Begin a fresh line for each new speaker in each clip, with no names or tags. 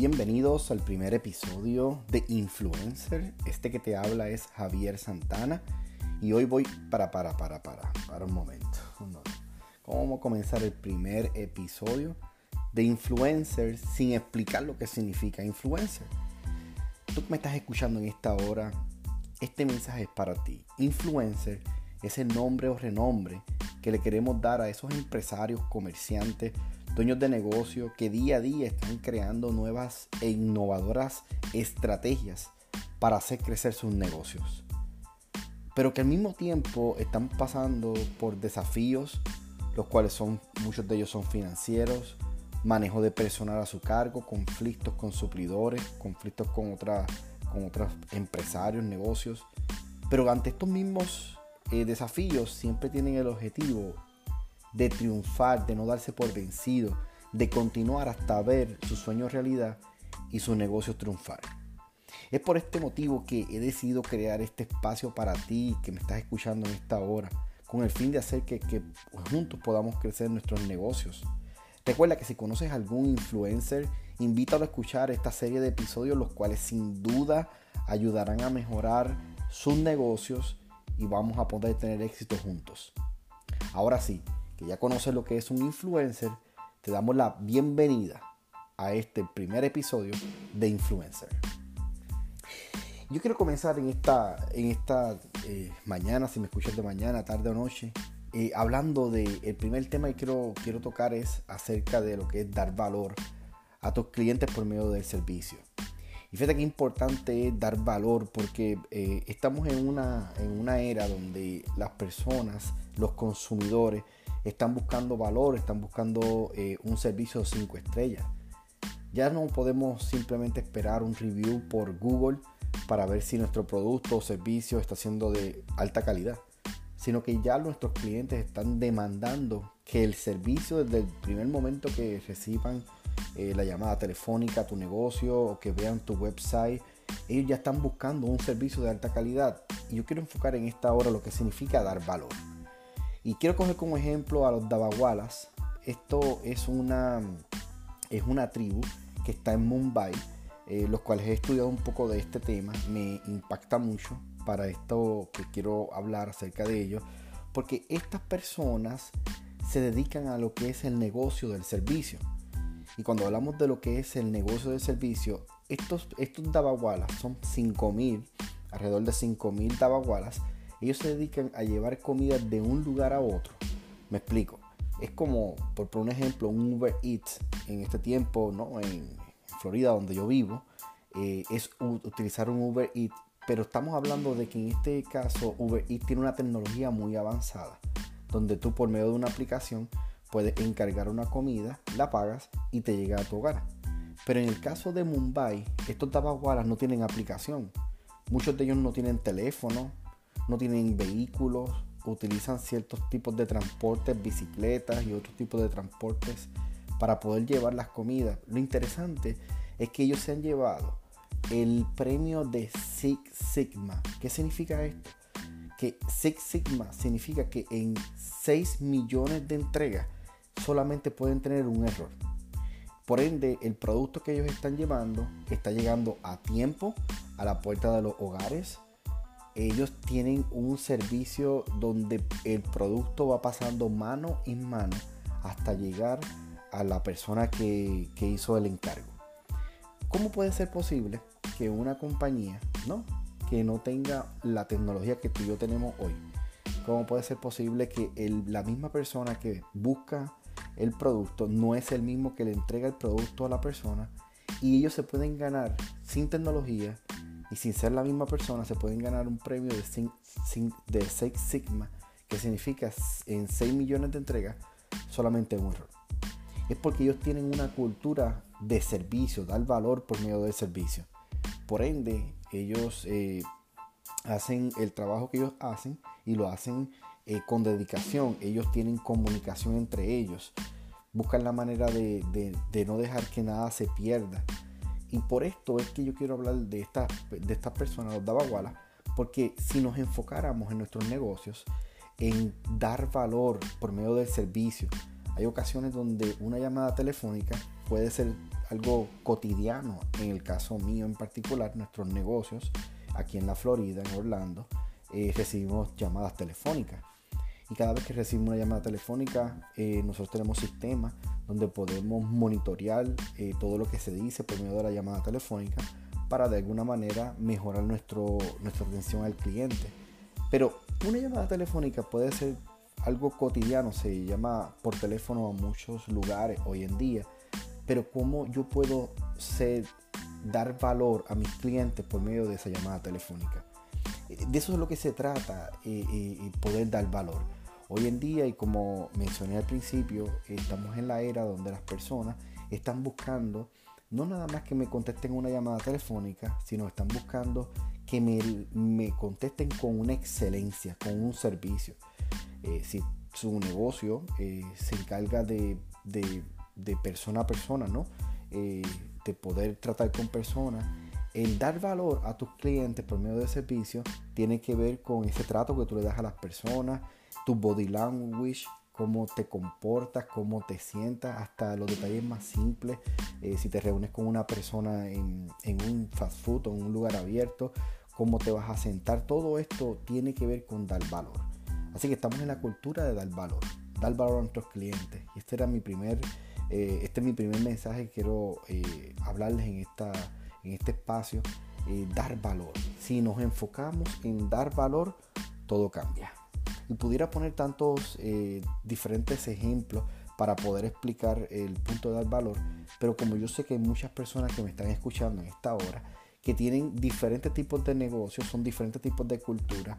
Bienvenidos al primer episodio de Influencer. Este que te habla es Javier Santana y hoy voy para, para, para, para, para un momento. ¿Cómo vamos a comenzar el primer episodio de Influencer sin explicar lo que significa influencer? Tú que me estás escuchando en esta hora, este mensaje es para ti. Influencer es el nombre o renombre que le queremos dar a esos empresarios, comerciantes, dueños de negocio que día a día están creando nuevas e innovadoras estrategias para hacer crecer sus negocios. Pero que al mismo tiempo están pasando por desafíos, los cuales son, muchos de ellos son financieros, manejo de personal a su cargo, conflictos con suplidores, conflictos con, con otros empresarios, negocios. Pero ante estos mismos eh, desafíos siempre tienen el objetivo de triunfar, de no darse por vencido, de continuar hasta ver su sueño realidad y su negocio triunfar. Es por este motivo que he decidido crear este espacio para ti que me estás escuchando en esta hora, con el fin de hacer que, que juntos podamos crecer nuestros negocios. Recuerda que si conoces algún influencer, invítalo a escuchar esta serie de episodios, los cuales sin duda ayudarán a mejorar sus negocios y vamos a poder tener éxito juntos. Ahora sí, que ya conoces lo que es un influencer, te damos la bienvenida a este primer episodio de Influencer. Yo quiero comenzar en esta, en esta eh, mañana, si me escuchas de mañana, tarde o noche, eh, hablando del el primer tema que quiero, quiero tocar es acerca de lo que es dar valor a tus clientes por medio del servicio. Y fíjate que importante es dar valor porque eh, estamos en una, en una era donde las personas, los consumidores, están buscando valor, están buscando eh, un servicio de 5 estrellas. Ya no podemos simplemente esperar un review por Google para ver si nuestro producto o servicio está siendo de alta calidad, sino que ya nuestros clientes están demandando que el servicio desde el primer momento que reciban eh, la llamada telefónica a tu negocio o que vean tu website, ellos ya están buscando un servicio de alta calidad. Y yo quiero enfocar en esta hora lo que significa dar valor. Y quiero coger como ejemplo a los Dabawalas. Esto es una, es una tribu que está en Mumbai, eh, los cuales he estudiado un poco de este tema. Me impacta mucho para esto que quiero hablar acerca de ellos, porque estas personas se dedican a lo que es el negocio del servicio. Y cuando hablamos de lo que es el negocio del servicio, estos, estos Dabawalas son 5.000, alrededor de 5.000 Dabawalas ellos se dedican a llevar comida de un lugar a otro. Me explico. Es como, por un ejemplo, un Uber Eats en este tiempo, ¿no? En Florida, donde yo vivo, eh, es utilizar un Uber Eats. Pero estamos hablando de que en este caso Uber Eats tiene una tecnología muy avanzada, donde tú por medio de una aplicación puedes encargar una comida, la pagas y te llega a tu hogar. Pero en el caso de Mumbai, estos tabaguaras no tienen aplicación. Muchos de ellos no tienen teléfono, no tienen vehículos, utilizan ciertos tipos de transportes, bicicletas y otros tipos de transportes para poder llevar las comidas. Lo interesante es que ellos se han llevado el premio de Six Sigma. ¿Qué significa esto? Que Six Sigma significa que en 6 millones de entregas solamente pueden tener un error. Por ende, el producto que ellos están llevando está llegando a tiempo a la puerta de los hogares, ellos tienen un servicio donde el producto va pasando mano en mano hasta llegar a la persona que, hizo el encargo. ¿Cómo puede ser posible que una compañía ¿no? que no tenga la tecnología que tú y yo tenemos hoy? ¿Cómo puede ser posible que la misma persona que busca el producto no es el mismo que le entrega el producto a la persona y ellos se pueden ganar sin tecnología y sin ser la misma persona se pueden ganar un premio de, de 6 Sigma, que significa en 6 millones de entregas solamente un error. Es porque ellos tienen una cultura de servicio, dar valor por medio del servicio. Por ende, ellos eh, hacen el trabajo que ellos hacen y lo hacen eh, con dedicación. Ellos tienen comunicación entre ellos. Buscan la manera de no dejar que nada se pierda. Y por esto es que yo quiero hablar de estas de estas personas, los Dabagualas, porque si nos enfocáramos en nuestros negocios, en dar valor por medio del servicio, hay ocasiones donde una llamada telefónica puede ser algo cotidiano. En el caso mío en particular, nuestros negocios aquí en la Florida, en Orlando, eh, recibimos llamadas telefónicas. Y cada vez que recibimos una llamada telefónica, eh, nosotros tenemos sistemas donde podemos monitorear eh, todo lo que se dice por medio de la llamada telefónica para de alguna manera mejorar nuestro, nuestra atención al cliente. Pero una llamada telefónica puede ser algo cotidiano, se llama por teléfono a muchos lugares hoy en día, pero cómo yo puedo dar valor a mis clientes por medio de esa llamada telefónica. De eso es lo que se trata, poder dar valor. Hoy en día, y como mencioné al principio, estamos en la era donde las personas están buscando no nada más que me contesten una llamada telefónica, sino están buscando que me, contesten con una excelencia, con un servicio. Eh, si su negocio eh, se encarga de, persona a persona, ¿no? Eh, de poder tratar con personas, el dar valor a tus clientes por medio de servicio tiene que ver con ese trato que tú le das a las personas, tu body language, cómo te comportas, cómo te sientas, hasta los detalles más simples. Eh, si te reúnes con una persona en, un fast food o en un lugar abierto, cómo te vas a sentar, todo esto tiene que ver con dar valor. Así que estamos en la cultura de dar valor, dar valor a nuestros clientes. Y este era mi primer, eh, este es mi primer mensaje que quiero eh, hablarles en, esta, en este espacio, dar valor. Si nos enfocamos en dar valor, todo cambia y pudiera poner tantos eh, diferentes ejemplos para poder explicar el punto de dar valor, pero como yo sé que hay muchas personas que me están escuchando en esta hora, que tienen diferentes tipos de negocios, son diferentes tipos de cultura,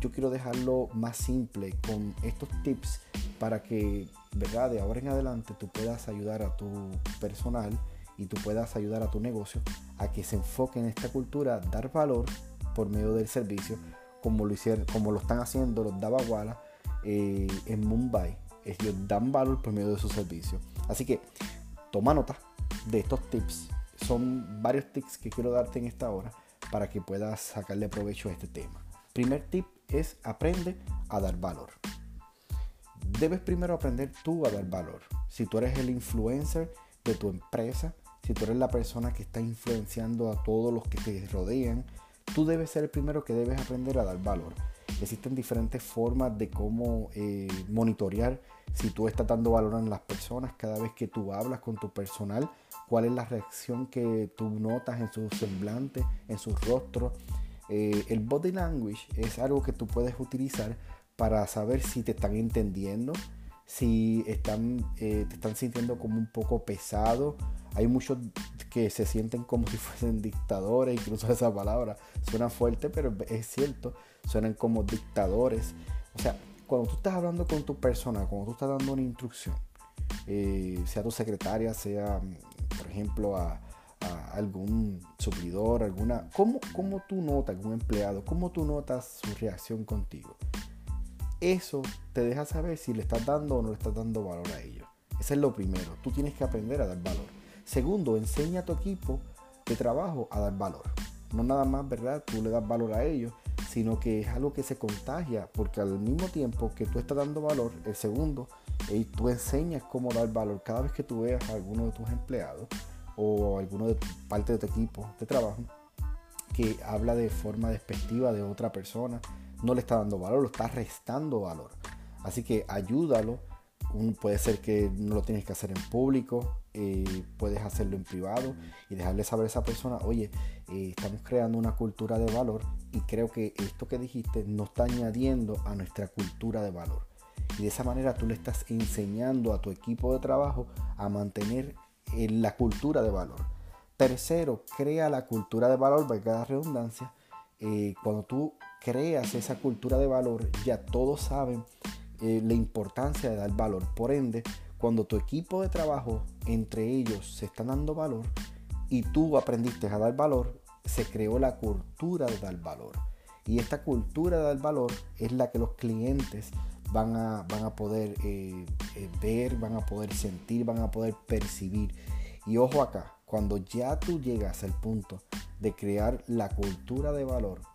yo quiero dejarlo más simple con estos tips para que, ¿verdad? De ahora en adelante tú puedas ayudar a tu personal y tú puedas ayudar a tu negocio a que se enfoque en esta cultura, dar valor por medio del servicio, como lo, hicieron, como lo están haciendo los Dabawala eh, en Mumbai. Ellos dan valor por medio de su servicio. Así que toma nota de estos tips. Son varios tips que quiero darte en esta hora para que puedas sacarle provecho a este tema. Primer tip es aprende a dar valor. Debes primero aprender tú a dar valor. Si tú eres el influencer de tu empresa, si tú eres la persona que está influenciando a todos los que te rodean, tú debes ser el primero que debes aprender a dar valor. Existen diferentes formas de cómo eh, monitorear si tú estás dando valor a las personas cada vez que tú hablas con tu personal, cuál es la reacción que tú notas en su semblante, en su rostro. Eh, el body language es algo que tú puedes utilizar para saber si te están entendiendo, si están, eh, te están sintiendo como un poco pesado. Hay muchos que se sienten como si fuesen dictadores, incluso esa palabra suena fuerte, pero es cierto, suenan como dictadores. O sea, cuando tú estás hablando con tu persona, cuando tú estás dando una instrucción, eh, sea tu secretaria, sea, por ejemplo, a, algún suplidor, alguna... ¿cómo, ¿Cómo tú notas, algún empleado, cómo tú notas su reacción contigo? Eso te deja saber si le estás dando o no le estás dando valor a ellos. Eso es lo primero. Tú tienes que aprender a dar valor. Segundo, enseña a tu equipo de trabajo a dar valor. No nada más, ¿verdad? Tú le das valor a ellos, sino que es algo que se contagia, porque al mismo tiempo que tú estás dando valor, el segundo, y tú enseñas cómo dar valor. Cada vez que tú veas a alguno de tus empleados o a alguno de parte de tu equipo de trabajo que habla de forma despectiva de otra persona, no le está dando valor, lo está restando valor. Así que ayúdalo puede ser que no lo tienes que hacer en público, eh, puedes hacerlo en privado y dejarle saber a esa persona, oye, eh, estamos creando una cultura de valor y creo que esto que dijiste nos está añadiendo a nuestra cultura de valor. Y de esa manera tú le estás enseñando a tu equipo de trabajo a mantener eh, la cultura de valor. Tercero, crea la cultura de valor, valga la redundancia. cuando tú creas esa cultura de valor, ya todos saben eh, la importancia de dar valor. Por ende, cuando tu equipo de trabajo, entre ellos, se están dando valor y tú aprendiste a dar valor, se creó la cultura de dar valor. Y esta cultura de dar valor es la que los clientes van a, van a poder eh, eh, ver, van a poder sentir, van a poder percibir. Y ojo acá, cuando ya tú llegas al punto de crear la cultura de valor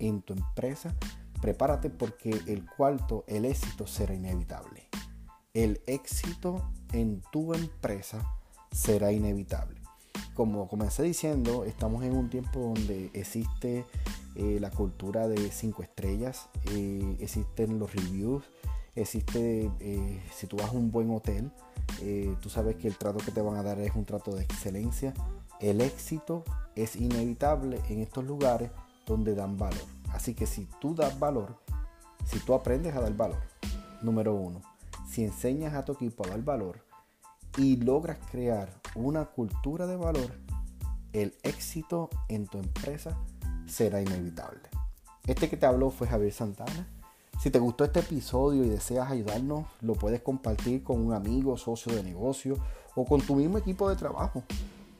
en tu empresa, Prepárate porque el cuarto, el éxito será inevitable. El éxito en tu empresa será inevitable. Como comencé diciendo, estamos en un tiempo donde existe eh, la cultura de cinco estrellas, eh, existen los reviews, existe, eh, si tú vas a un buen hotel, tú sabes que el trato que te van a dar es un trato de excelencia. El éxito es inevitable en estos lugares donde dan valor. Así que si tú das valor, si tú aprendes a dar valor, número uno, si enseñas a tu equipo a dar valor y logras crear una cultura de valor, el éxito en tu empresa será inevitable. Este que te habló fue Javier Santana. Si te gustó este episodio y deseas ayudarnos, lo puedes compartir con un amigo, socio de negocio o con tu mismo equipo de trabajo.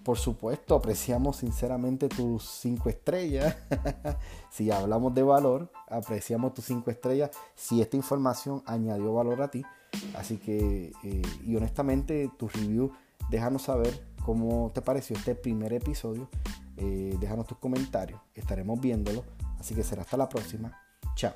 Por supuesto, apreciamos sinceramente tus cinco estrellas. si hablamos de valor, apreciamos tus cinco estrellas. Si esta información añadió valor a ti. Así que, eh, y honestamente, tu review, déjanos saber cómo te pareció este primer episodio. Eh, déjanos tus comentarios. Estaremos viéndolo. Así que será hasta la próxima. Chao.